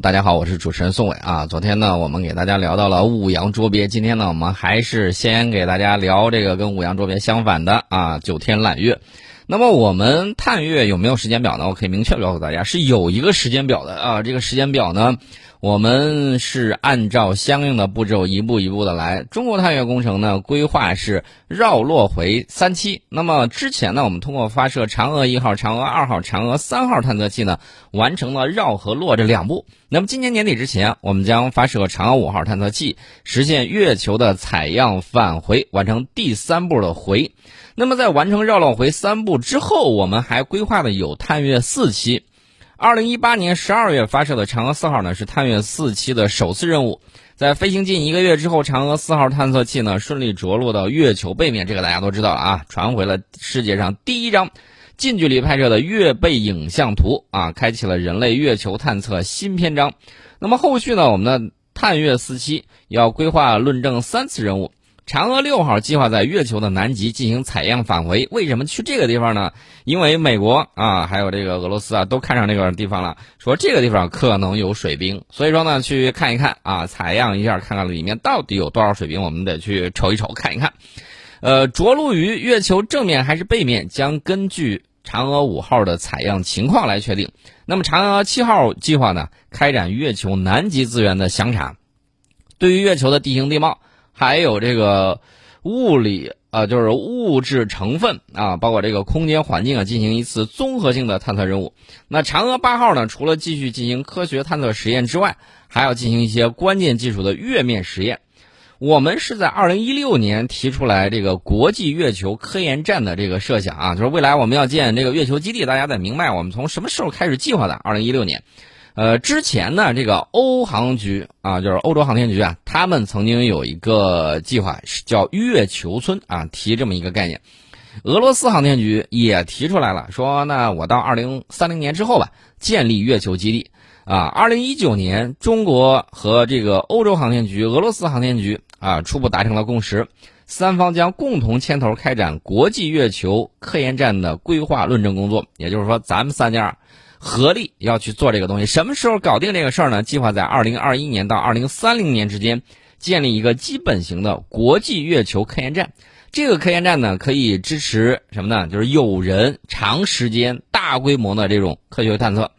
大家好，我是主持人宋伟啊。昨天呢，我们给大家聊到了五羊捉鳖，今天呢，我们还是先给大家聊这个跟五羊捉鳖相反的啊九天揽月。那么我们探月有没有时间表呢？我可以明确告诉大家，是有一个时间表的啊。这个时间表呢。我们是按照相应的步骤一步一步的来。中国探月工程呢，规划是绕落回三期。那么之前呢，我们通过发射嫦娥一号、嫦娥二号、嫦娥三号探测器呢，完成了绕和落这两步。那么今年年底之前，我们将发射嫦娥五号探测器，实现月球的采样返回，完成第三步的回。那么在完成绕落回三步之后，我们还规划的有探月四期。二零一八年十二月发射的嫦娥四号呢，是探月四期的首次任务。在飞行近一个月之后，嫦娥四号探测器呢顺利着陆到月球背面，这个大家都知道了啊，传回了世界上第一张近距离拍摄的月背影像图啊，开启了人类月球探测新篇章。那么后续呢，我们的探月四期要规划论证三次任务。嫦娥六号计划在月球的南极进行采样返回。为什么去这个地方呢？因为美国啊，还有这个俄罗斯啊，都看上这个地方了，说这个地方可能有水冰，所以说呢，去看一看啊，采样一下，看看里面到底有多少水冰，我们得去瞅一瞅，看一看。呃，着陆于月球正面还是背面，将根据嫦娥五号的采样情况来确定。那么嫦娥七号计划呢，开展月球南极资源的详查，对于月球的地形地貌。还有这个物理啊，就是物质成分啊，包括这个空间环境啊，进行一次综合性的探测任务。那嫦娥八号呢，除了继续进行科学探测实验之外，还要进行一些关键技术的月面实验。我们是在二零一六年提出来这个国际月球科研站的这个设想啊，就是未来我们要建这个月球基地，大家得明白我们从什么时候开始计划的？二零一六年。呃，之前呢，这个欧航局啊，就是欧洲航天局啊，他们曾经有一个计划是叫月球村啊，提这么一个概念。俄罗斯航天局也提出来了，说那我到二零三零年之后吧，建立月球基地啊。二零一九年，中国和这个欧洲航天局、俄罗斯航天局啊，初步达成了共识，三方将共同牵头开展国际月球科研站的规划论证工作。也就是说，咱们三家。合力要去做这个东西，什么时候搞定这个事儿呢？计划在二零二一年到二零三零年之间建立一个基本型的国际月球科研站。这个科研站呢，可以支持什么呢？就是有人长时间、大规模的这种科学探测、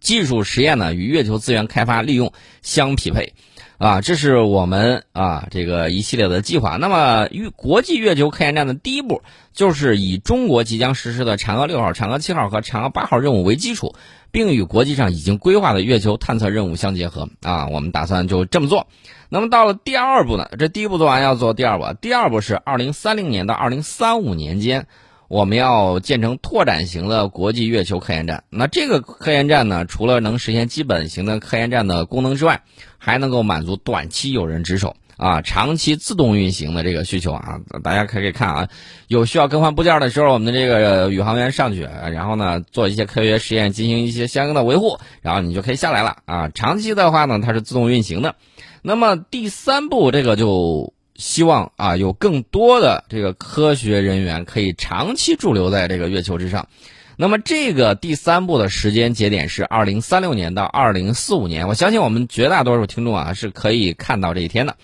技术实验呢，与月球资源开发利用相匹配。啊，这是我们啊这个一系列的计划。那么，月国际月球科研站的第一步，就是以中国即将实施的嫦娥六号、嫦娥七号和嫦娥八号任务为基础，并与国际上已经规划的月球探测任务相结合。啊，我们打算就这么做。那么到了第二步呢？这第一步做完，要做第二步。第二步是二零三零年到二零三五年间。我们要建成拓展型的国际月球科研站。那这个科研站呢，除了能实现基本型的科研站的功能之外，还能够满足短期有人值守啊、长期自动运行的这个需求啊。大家可以看啊，有需要更换部件的时候，我们的这个宇航员上去，然后呢做一些科学实验，进行一些相应的维护，然后你就可以下来了啊。长期的话呢，它是自动运行的。那么第三步，这个就。希望啊，有更多的这个科学人员可以长期驻留在这个月球之上。那么，这个第三步的时间节点是二零三六年到二零四五年。我相信我们绝大多数听众啊是可以看到这一天的。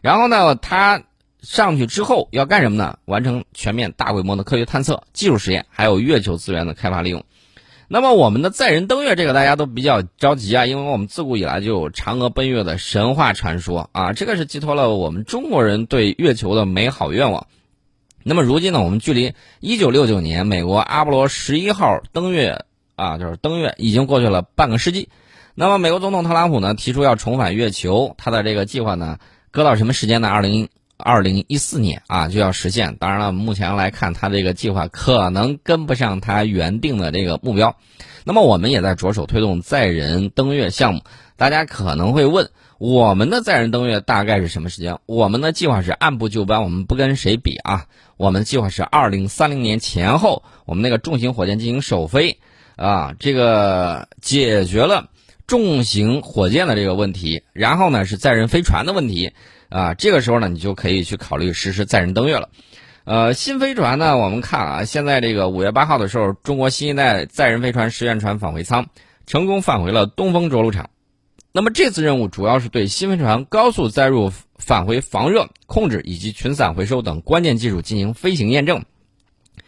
然后呢，他上去之后要干什么呢？完成全面大规模的科学探测、技术实验，还有月球资源的开发利用。那么我们的载人登月，这个大家都比较着急啊，因为我们自古以来就有嫦娥奔月的神话传说啊，这个是寄托了我们中国人对月球的美好愿望。那么如今呢，我们距离一九六九年美国阿波罗十一号登月啊，就是登月已经过去了半个世纪。那么美国总统特朗普呢提出要重返月球，他的这个计划呢搁到什么时间呢？二零。二零一四年啊就要实现，当然了，目前来看，他这个计划可能跟不上他原定的这个目标。那么我们也在着手推动载人登月项目。大家可能会问，我们的载人登月大概是什么时间？我们的计划是按部就班，我们不跟谁比啊。我们的计划是二零三零年前后，我们那个重型火箭进行首飞啊，这个解决了重型火箭的这个问题，然后呢是载人飞船的问题。啊，这个时候呢，你就可以去考虑实施载人登月了。呃，新飞船呢，我们看啊，现在这个五月八号的时候，中国新一代载人飞船实验船返回舱成功返回了东风着陆场。那么这次任务主要是对新飞船高速载入、返回防热、控制以及群散回收等关键技术进行飞行验证。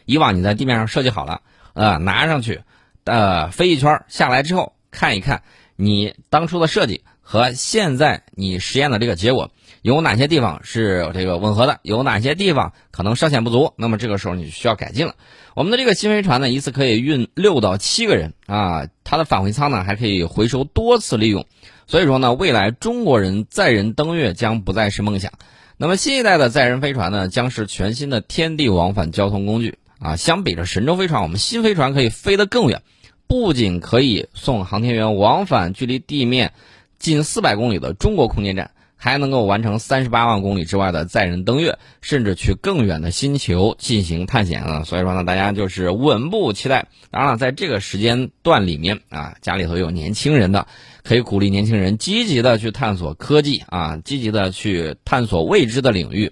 以往你在地面上设计好了，呃，拿上去，呃，飞一圈下来之后，看一看你当初的设计和现在你实验的这个结果有哪些地方是这个吻合的，有哪些地方可能稍显不足，那么这个时候你需要改进了。我们的这个新飞船呢，一次可以运六到七个人啊，它的返回舱呢还可以回收多次利用。所以说呢，未来中国人载人登月将不再是梦想。那么新一代的载人飞船呢，将是全新的天地往返交通工具啊。相比着神舟飞船，我们新飞船可以飞得更远，不仅可以送航天员往返距离地面近四百公里的中国空间站。还能够完成三十八万公里之外的载人登月，甚至去更远的星球进行探险啊！所以说呢，大家就是稳步期待。当然了，在这个时间段里面啊，家里头有年轻人的，可以鼓励年轻人积极的去探索科技啊，积极的去探索未知的领域。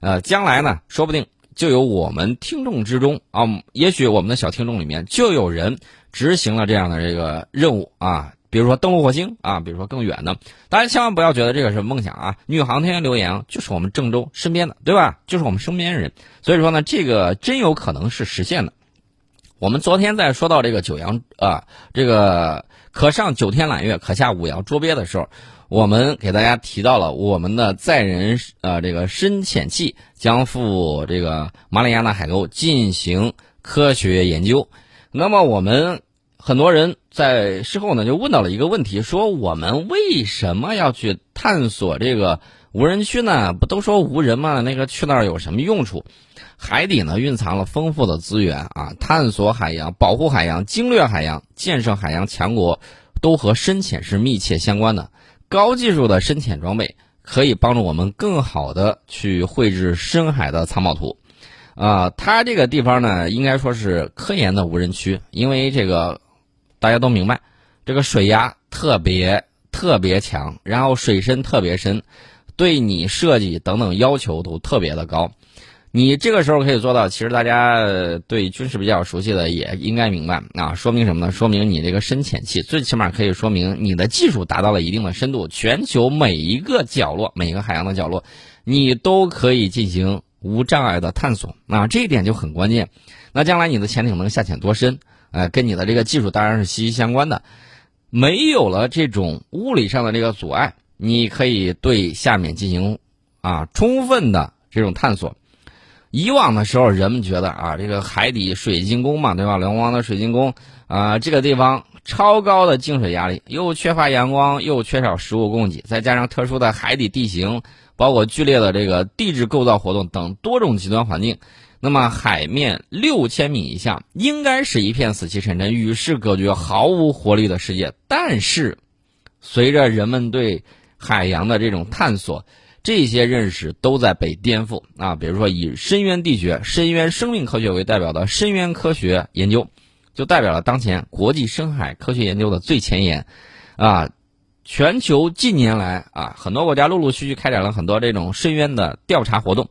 呃，将来呢，说不定就有我们听众之中啊，也许我们的小听众里面就有人执行了这样的这个任务啊。比如说登陆火星啊，比如说更远的，大家千万不要觉得这个是梦想啊！女航天员刘洋就是我们郑州身边的，对吧？就是我们身边人，所以说呢，这个真有可能是实现的。我们昨天在说到这个九阳啊，这个可上九天揽月，可下五洋捉鳖的时候，我们给大家提到了我们的载人呃这个深潜器将赴这个马里亚纳海沟进行科学研究。那么我们。很多人在事后呢就问到了一个问题，说我们为什么要去探索这个无人区呢？不都说无人吗？那个去那儿有什么用处？海底呢蕴藏了丰富的资源啊，探索海洋、保护海洋、经略海洋、建设海洋强国，都和深潜是密切相关的。高技术的深潜装备可以帮助我们更好的去绘制深海的藏宝图。啊，它这个地方呢，应该说是科研的无人区，因为这个。大家都明白，这个水压特别特别强，然后水深特别深，对你设计等等要求都特别的高。你这个时候可以做到，其实大家对军事比较熟悉的也应该明白啊，说明什么呢？说明你这个深潜器最起码可以说明你的技术达到了一定的深度，全球每一个角落、每一个海洋的角落，你都可以进行无障碍的探索啊，这一点就很关键。那将来你的潜艇能下潜多深？呃，跟你的这个技术当然是息息相关的。没有了这种物理上的这个阻碍，你可以对下面进行啊充分的这种探索。以往的时候，人们觉得啊，这个海底水晶宫嘛，对吧？龙王的水晶宫啊，这个地方超高的净水压力，又缺乏阳光，又缺少食物供给，再加上特殊的海底地形，包括剧烈的这个地质构造活动等多种极端环境。那么海面六千米以下应该是一片死气沉沉、与世隔绝、毫无活力的世界。但是，随着人们对海洋的这种探索，这些认识都在被颠覆啊。比如说，以深渊地学、深渊生命科学为代表的深渊科学研究，就代表了当前国际深海科学研究的最前沿啊。全球近年来啊，很多国家陆陆续续开展了很多这种深渊的调查活动，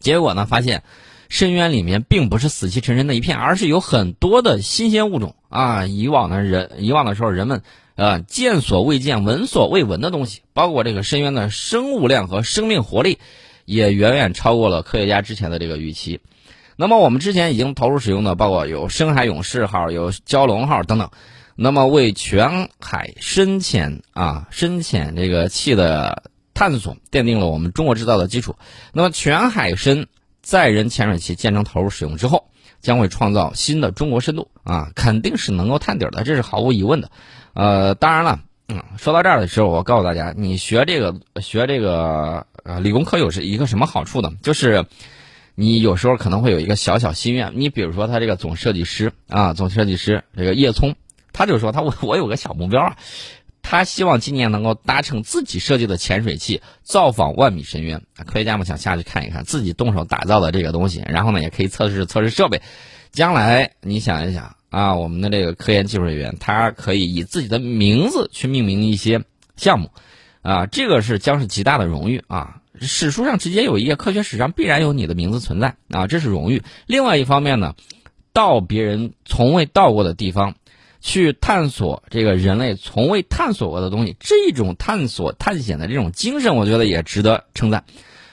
结果呢，发现。深渊里面并不是死气沉沉的一片，而是有很多的新鲜物种啊！以往的人，以往的时候，人们呃见所未见、闻所未闻的东西，包括这个深渊的生物量和生命活力，也远远超过了科学家之前的这个预期。那么，我们之前已经投入使用的，包括有深海勇士号、有蛟龙号等等，那么为全海深潜啊深潜这个器的探索奠定了我们中国制造的基础。那么，全海深。载人潜水器建成投入使用之后，将会创造新的中国深度啊，肯定是能够探底的，这是毫无疑问的。呃，当然了，嗯，说到这儿的时候，我告诉大家，你学这个学这个呃理工科有是一个什么好处呢？就是你有时候可能会有一个小小心愿，你比如说他这个总设计师啊，总设计师这个叶聪，他就说他我我有个小目标啊。他希望今年能够搭乘自己设计的潜水器造访万米深渊。科学家们想下去看一看自己动手打造的这个东西，然后呢，也可以测试测试设备。将来你想一想啊，我们的这个科研技术人员，他可以以自己的名字去命名一些项目，啊，这个是将是极大的荣誉啊！史书上直接有一页，科学史上必然有你的名字存在啊，这是荣誉。另外一方面呢，到别人从未到过的地方。去探索这个人类从未探索过的东西，这种探索探险的这种精神，我觉得也值得称赞。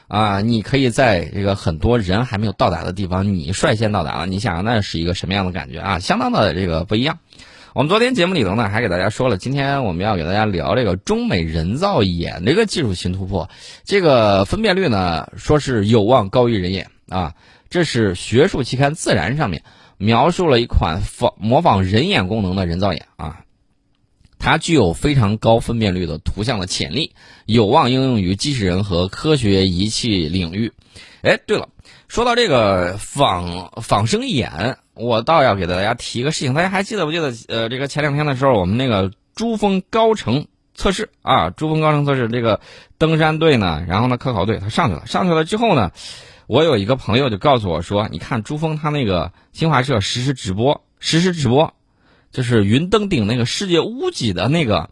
啊，你可以在这个很多人还没有到达的地方，你率先到达了，你想那是一个什么样的感觉啊？相当的这个不一样。我们昨天节目里头呢，还给大家说了，今天我们要给大家聊这个中美人造眼这个技术新突破，这个分辨率呢，说是有望高于人眼啊。这是学术期刊《自然》上面描述了一款仿模仿人眼功能的人造眼啊。它具有非常高分辨率的图像的潜力，有望应用于机器人和科学仪器领域。哎，对了，说到这个仿仿生眼，我倒要给大家提一个事情，大家还记得不记得？呃，这个前两天的时候，我们那个珠峰高程测试啊，珠峰高程测试这个登山队呢，然后呢科考队他上去了，上去了之后呢，我有一个朋友就告诉我说，你看珠峰他那个新华社实时直播，实时直播。就是云登顶那个世界屋脊的那个，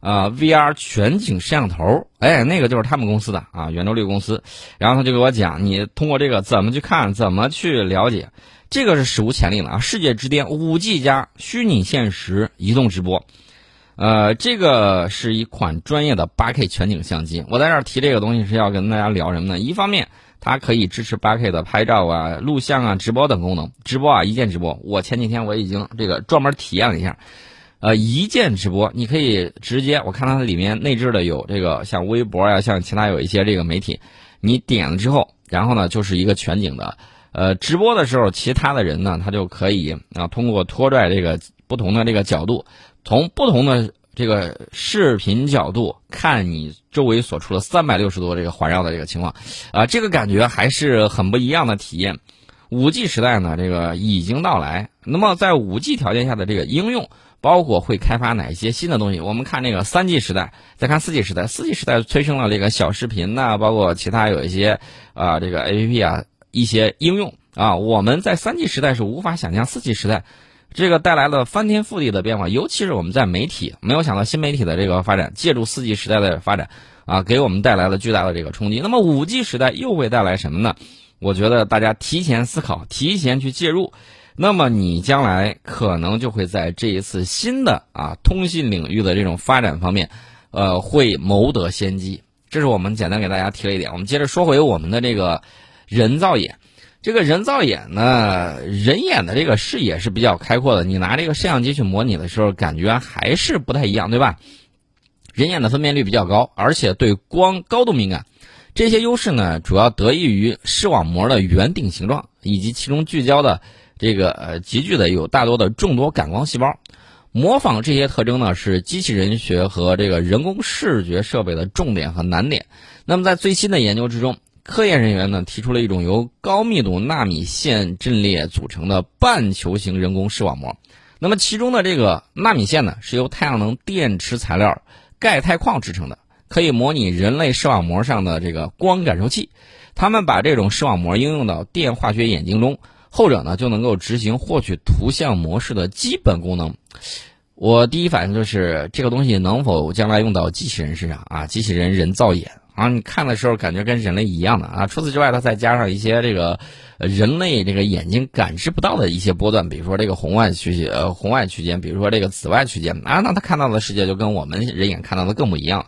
呃，VR 全景摄像头，哎，那个就是他们公司的啊，圆周率公司。然后他就给我讲，你通过这个怎么去看，怎么去了解，这个是史无前例的啊！世界之巅五 G 加虚拟现实移动直播，呃，这个是一款专业的 8K 全景相机。我在这儿提这个东西是要跟大家聊什么呢？一方面。它可以支持 8K 的拍照啊、录像啊、直播等功能。直播啊，一键直播。我前几天我已经这个专门体验了一下，呃，一键直播，你可以直接，我看它里面内置的有这个像微博呀，像其他有一些这个媒体，你点了之后，然后呢就是一个全景的，呃，直播的时候，其他的人呢，他就可以啊通过拖拽这个不同的这个角度，从不同的。这个视频角度看你周围所处的三百六十度这个环绕的这个情况，啊，这个感觉还是很不一样的体验。五 G 时代呢，这个已经到来。那么在五 G 条件下的这个应用，包括会开发哪些新的东西？我们看这个三 G 时代，再看四 G 时代。四 G 时代催生了这个小视频呐，包括其他有一些啊这个 APP 啊一些应用啊，我们在三 G 时代是无法想象四 G 时代。这个带来了翻天覆地的变化，尤其是我们在媒体没有想到新媒体的这个发展，借助四 G 时代的发展，啊，给我们带来了巨大的这个冲击。那么五 G 时代又会带来什么呢？我觉得大家提前思考，提前去介入，那么你将来可能就会在这一次新的啊通信领域的这种发展方面，呃，会谋得先机。这是我们简单给大家提了一点。我们接着说回我们的这个人造眼。这个人造眼呢，人眼的这个视野是比较开阔的。你拿这个摄像机去模拟的时候，感觉还是不太一样，对吧？人眼的分辨率比较高，而且对光高度敏感。这些优势呢，主要得益于视网膜的圆顶形状，以及其中聚焦的这个呃集聚的有大多的众多感光细胞。模仿这些特征呢，是机器人学和这个人工视觉设备的重点和难点。那么在最新的研究之中。科研人员呢提出了一种由高密度纳米线阵列组成的半球形人工视网膜，那么其中的这个纳米线呢是由太阳能电池材料钙钛矿制成的，可以模拟人类视网膜上的这个光感受器。他们把这种视网膜应用到电化学眼镜中，后者呢就能够执行获取图像模式的基本功能。我第一反应就是这个东西能否将来用到机器人身上啊？机器人人造眼。啊，你看的时候感觉跟人类一样的啊。除此之外，它再加上一些这个人类这个眼睛感知不到的一些波段，比如说这个红外区呃红外区间，比如说这个紫外区间啊，那它看到的世界就跟我们人眼看到的更不一样。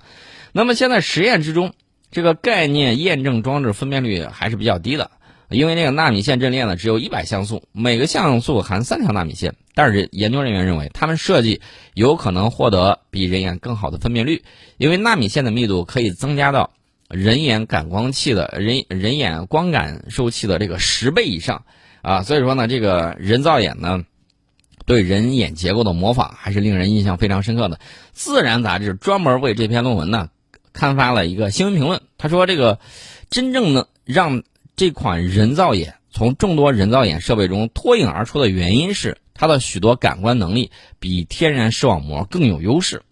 那么现在实验之中，这个概念验证装置分辨率还是比较低的。因为那个纳米线阵列呢，只有一百像素，每个像素含三条纳米线。但是研究人员认为，他们设计有可能获得比人眼更好的分辨率，因为纳米线的密度可以增加到人眼感光器的人人眼光感受器的这个十倍以上啊。所以说呢，这个人造眼呢，对人眼结构的模仿还是令人印象非常深刻的。《自然》杂志专门为这篇论文呢刊发了一个新闻评论，他说：“这个真正能让。”这款人造眼从众多人造眼设备中脱颖而出的原因是它的许多感官能力比天然视网膜更有优势，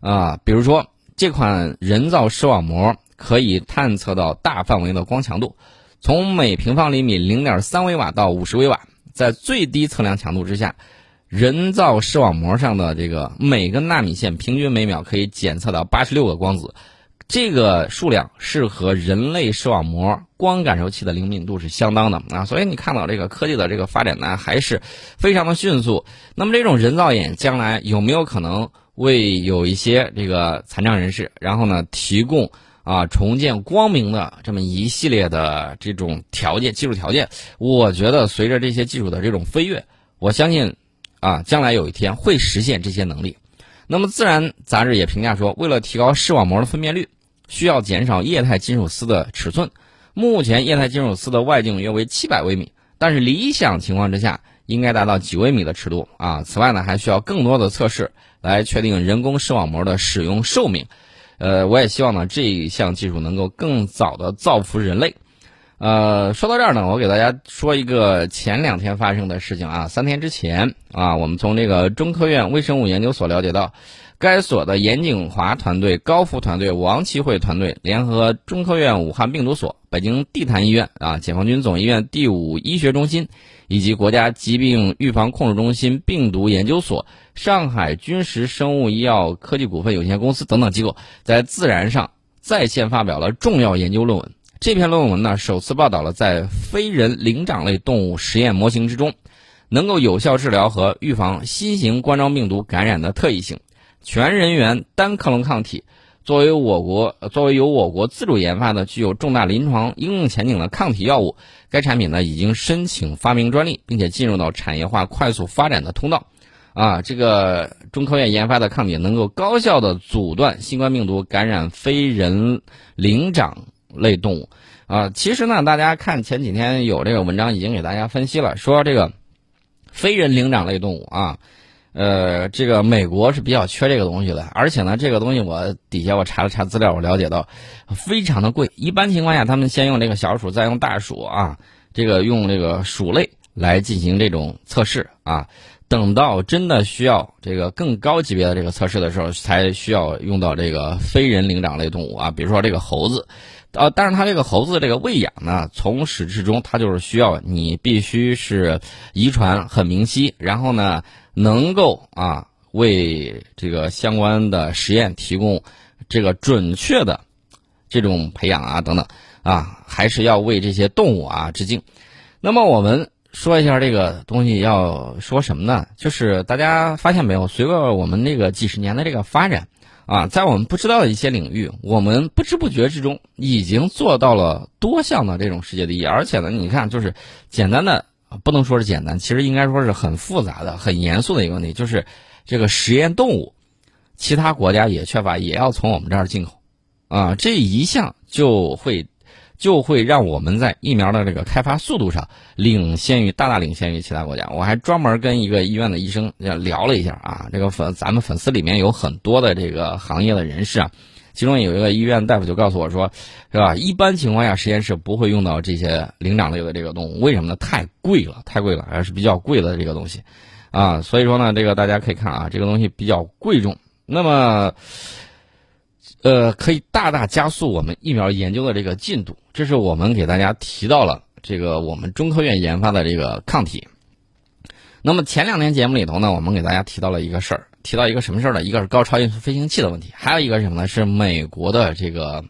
啊，比如说这款人造视网膜可以探测到大范围的光强度，从每平方厘米零点三微瓦到五十微瓦，在最低测量强度之下，人造视网膜上的这个每个纳米线平均每秒可以检测到八十六个光子。这个数量是和人类视网膜光感受器的灵敏度是相当的啊，所以你看到这个科技的这个发展呢，还是非常的迅速。那么这种人造眼将来有没有可能为有一些这个残障人士，然后呢提供啊重见光明的这么一系列的这种条件、技术条件？我觉得随着这些技术的这种飞跃，我相信啊将来有一天会实现这些能力。那么自然杂志也评价说，为了提高视网膜的分辨率。需要减少液态金属丝的尺寸，目前液态金属丝的外径约为七百微米，但是理想情况之下应该达到几微米的尺度啊。此外呢，还需要更多的测试来确定人工视网膜的使用寿命。呃，我也希望呢这一项技术能够更早的造福人类。呃，说到这儿呢，我给大家说一个前两天发生的事情啊。三天之前啊，我们从这个中科院微生物研究所了解到。该所的严景华团队、高福团队、王奇慧团队联合中科院武汉病毒所、北京地坛医院、啊解放军总医院第五医学中心以及国家疾病预防控制中心病毒研究所、上海军实生物医药科技股份有限公司等等机构，在《自然》上在线发表了重要研究论文。这篇论文呢，首次报道了在非人灵长类动物实验模型之中，能够有效治疗和预防新型冠状病毒感染的特异性。全人源单克隆抗体作为我国作为由我国自主研发的具有重大临床应用前景的抗体药物，该产品呢已经申请发明专利，并且进入到产业化快速发展的通道。啊，这个中科院研发的抗体能够高效的阻断新冠病毒感染非人灵长类动物。啊，其实呢，大家看前几天有这个文章已经给大家分析了，说这个非人灵长类动物啊。呃，这个美国是比较缺这个东西的，而且呢，这个东西我底下我查了查资料，我了解到，非常的贵。一般情况下，他们先用这个小鼠，再用大鼠啊，这个用这个鼠类来进行这种测试啊。等到真的需要这个更高级别的这个测试的时候，才需要用到这个非人灵长类动物啊，比如说这个猴子。呃，但是它这个猴子这个喂养呢，从始至终它就是需要你必须是遗传很明晰，然后呢。能够啊为这个相关的实验提供这个准确的这种培养啊等等啊，还是要为这些动物啊致敬。那么我们说一下这个东西要说什么呢？就是大家发现没有，随着我们那个几十年的这个发展啊，在我们不知道的一些领域，我们不知不觉之中已经做到了多项的这种世界第一，而且呢，你看就是简单的。啊不能说是简单，其实应该说是很复杂的、很严肃的一个问题，就是这个实验动物，其他国家也缺乏，也要从我们这儿进口，啊，这一项就会就会让我们在疫苗的这个开发速度上领先于大大领先于其他国家。我还专门跟一个医院的医生聊了一下啊，这个粉咱们粉丝里面有很多的这个行业的人士啊。其中有一个医院大夫就告诉我说，是吧？一般情况下，实验室不会用到这些灵长类的这个动物，为什么呢？太贵了，太贵了，还是比较贵的这个东西，啊，所以说呢，这个大家可以看啊，这个东西比较贵重，那么，呃，可以大大加速我们疫苗研究的这个进度。这是我们给大家提到了这个我们中科院研发的这个抗体。那么前两天节目里头呢，我们给大家提到了一个事儿。提到一个什么事儿呢？一个是高超音速飞行器的问题，还有一个什么呢？是美国的这个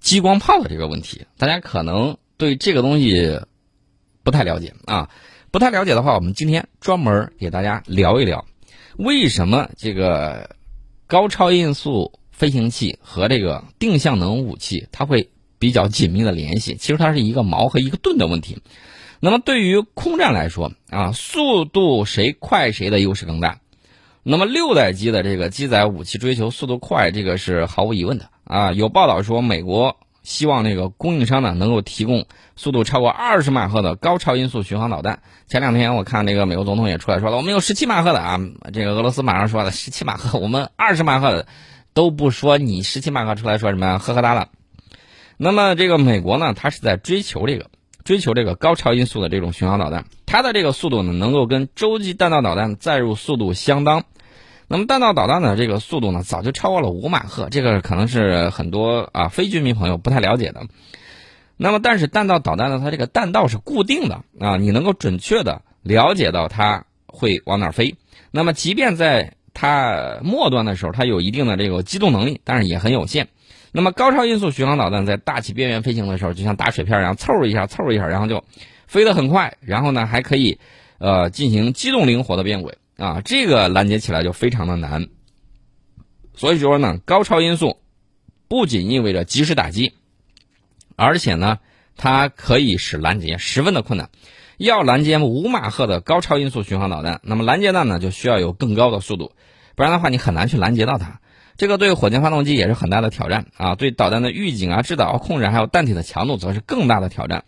激光炮的这个问题。大家可能对这个东西不太了解啊，不太了解的话，我们今天专门给大家聊一聊，为什么这个高超音速飞行器和这个定向能武器它会比较紧密的联系？其实它是一个矛和一个盾的问题。那么对于空战来说啊，速度谁快谁的优势更大。那么六代机的这个机载武器追求速度快，这个是毫无疑问的啊。有报道说，美国希望那个供应商呢能够提供速度超过二十马赫的高超音速巡航导弹。前两天我看那个美国总统也出来说了，我们有十七马赫的啊。这个俄罗斯马上说了，十七马赫，我们二十马赫的都不说，你十七马赫出来说什么？呵呵哒了。那么这个美国呢，它是在追求这个。追求这个高超音速的这种巡航导弹，它的这个速度呢，能够跟洲际弹道导弹载入速度相当。那么弹道导弹的这个速度呢，早就超过了五马赫，这个可能是很多啊非居民朋友不太了解的。那么，但是弹道导弹呢，它这个弹道是固定的啊，你能够准确的了解到它会往哪飞。那么，即便在它末端的时候，它有一定的这个机动能力，但是也很有限。那么高超音速巡航导弹在大气边缘飞行的时候，就像打水漂一样，凑一下，凑一下，然后就飞得很快，然后呢还可以呃进行机动灵活的变轨啊，这个拦截起来就非常的难。所以说呢，高超音速不仅意味着及时打击，而且呢，它可以使拦截十分的困难。要拦截五马赫的高超音速巡航导弹，那么拦截弹呢就需要有更高的速度，不然的话你很难去拦截到它。这个对火箭发动机也是很大的挑战啊！对导弹的预警啊、制导、控制，还有弹体的强度，则是更大的挑战。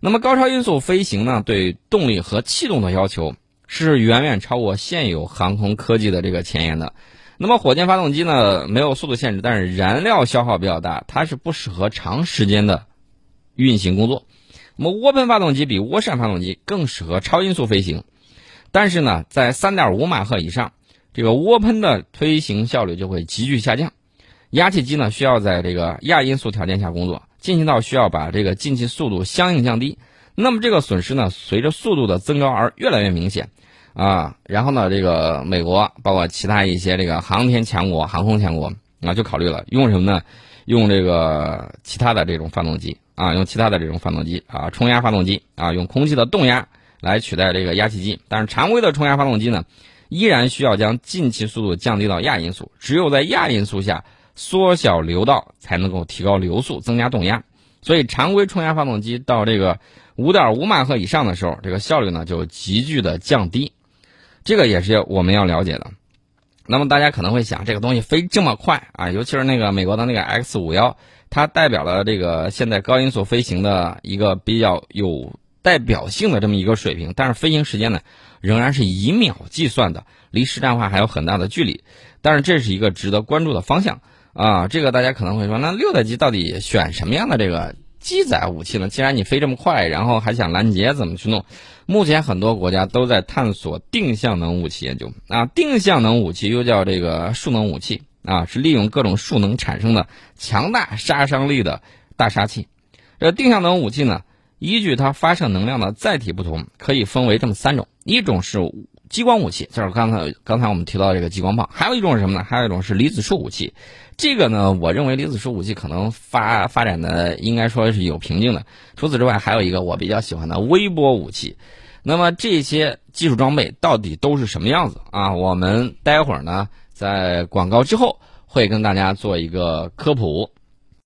那么高超音速飞行呢，对动力和气动的要求是远远超过现有航空科技的这个前沿的。那么火箭发动机呢，没有速度限制，但是燃料消耗比较大，它是不适合长时间的运行工作。那么涡喷发动机比涡扇发动机更适合超音速飞行，但是呢，在3.5马赫以上。这个涡喷的推行效率就会急剧下降，压气机呢需要在这个亚音速条件下工作，进气道需要把这个进气速度相应降低，那么这个损失呢随着速度的增高而越来越明显，啊，然后呢这个美国包括其他一些这个航天强国、航空强国啊就考虑了用什么呢？用这个其他的这种发动机啊，用其他的这种发动机啊，冲压发动机啊，用空气的动压来取代这个压气机，但是常规的冲压发动机呢？依然需要将进气速度降低到亚音速，只有在亚音速下缩小流道，才能够提高流速，增加动压。所以，常规冲压发动机到这个五点五马赫以上的时候，这个效率呢就急剧的降低。这个也是我们要了解的。那么，大家可能会想，这个东西飞这么快啊，尤其是那个美国的那个 X 五幺，它代表了这个现在高音速飞行的一个比较有代表性的这么一个水平，但是飞行时间呢？仍然是以秒计算的，离实战化还有很大的距离，但是这是一个值得关注的方向啊！这个大家可能会说，那六代机到底选什么样的这个机载武器呢？既然你飞这么快，然后还想拦截，怎么去弄？目前很多国家都在探索定向能武器研究啊！定向能武器又叫这个数能武器啊，是利用各种数能产生的强大杀伤力的大杀器。这定向能武器呢？依据它发射能量的载体不同，可以分为这么三种：一种是激光武器，就是刚才刚才我们提到这个激光炮；还有一种是什么呢？还有一种是离子束武器。这个呢，我认为离子束武器可能发发展的应该说是有瓶颈的。除此之外，还有一个我比较喜欢的微波武器。那么这些技术装备到底都是什么样子啊？我们待会儿呢，在广告之后会跟大家做一个科普。